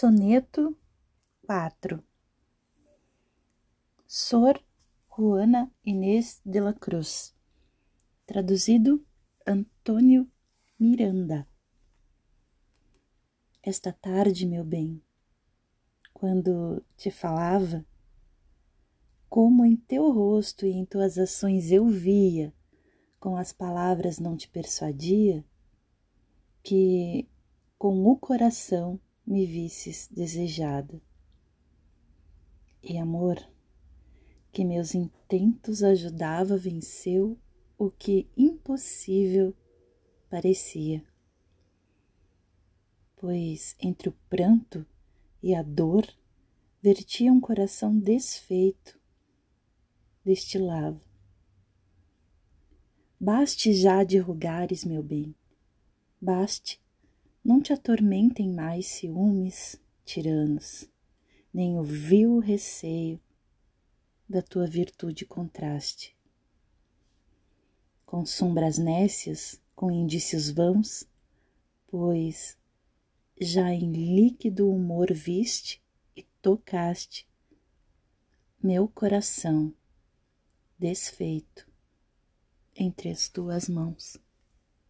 Soneto 4 Sor Juana Inês de la Cruz. Traduzido Antônio Miranda. Esta tarde, meu bem, quando te falava, como em teu rosto e em tuas ações eu via, com as palavras não te persuadia, que com o coração me visses desejada. E amor, que meus intentos ajudava, venceu o que impossível parecia. Pois entre o pranto e a dor vertia um coração desfeito, destilava. Baste já de rogares, meu bem, baste não te atormentem mais ciúmes tiranos, nem o vil receio da tua virtude contraste. Com sombras nécias, com indícios vãos, pois já em líquido humor viste e tocaste meu coração desfeito entre as tuas mãos.